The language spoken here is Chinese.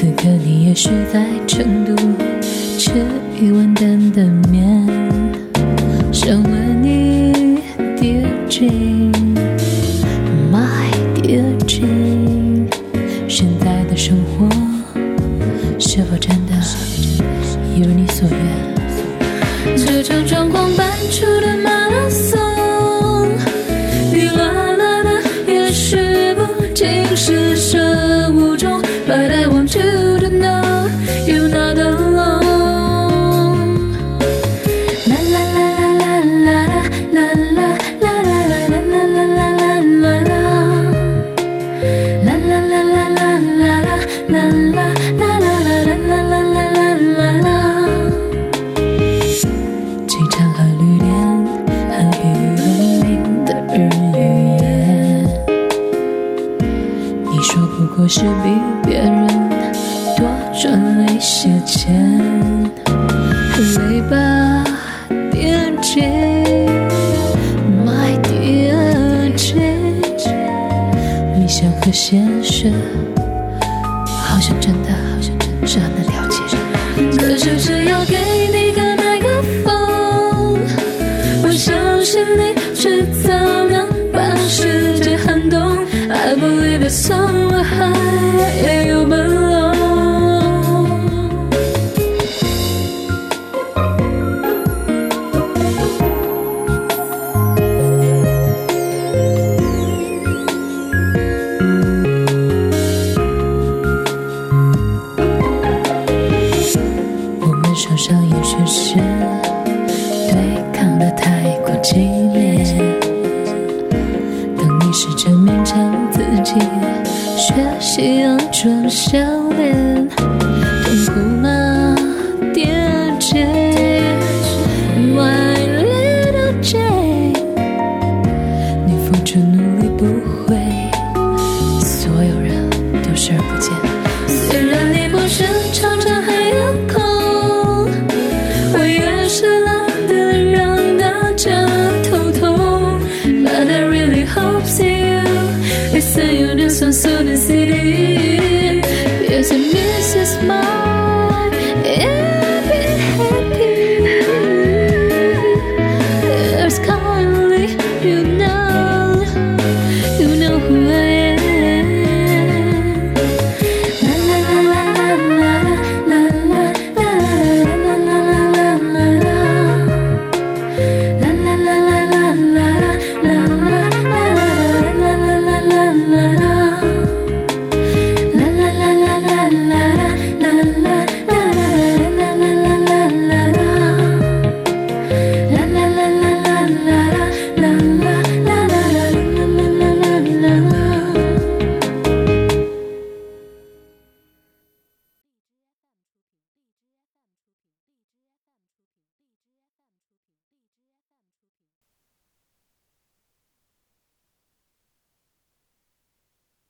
此刻你也许在成都吃一碗担担面，想问你，Dear Jane，My Dear Jane，现在的生活是否真的啦啦啦啦啦啦啦啦，经常和旅店和黑衣流氓的日语。你说不过是比别人多赚了一些钱，累吧，Dear Jane，My Dear Jane。你想和现实，好像真的，好像真的这样的了解。可是只要给你个麦克风，我相信你迟早能把世界撼动。I believe it's so high, yeah, 上也许是对抗的太过激烈。当你试着勉强自己，学习佯装笑脸，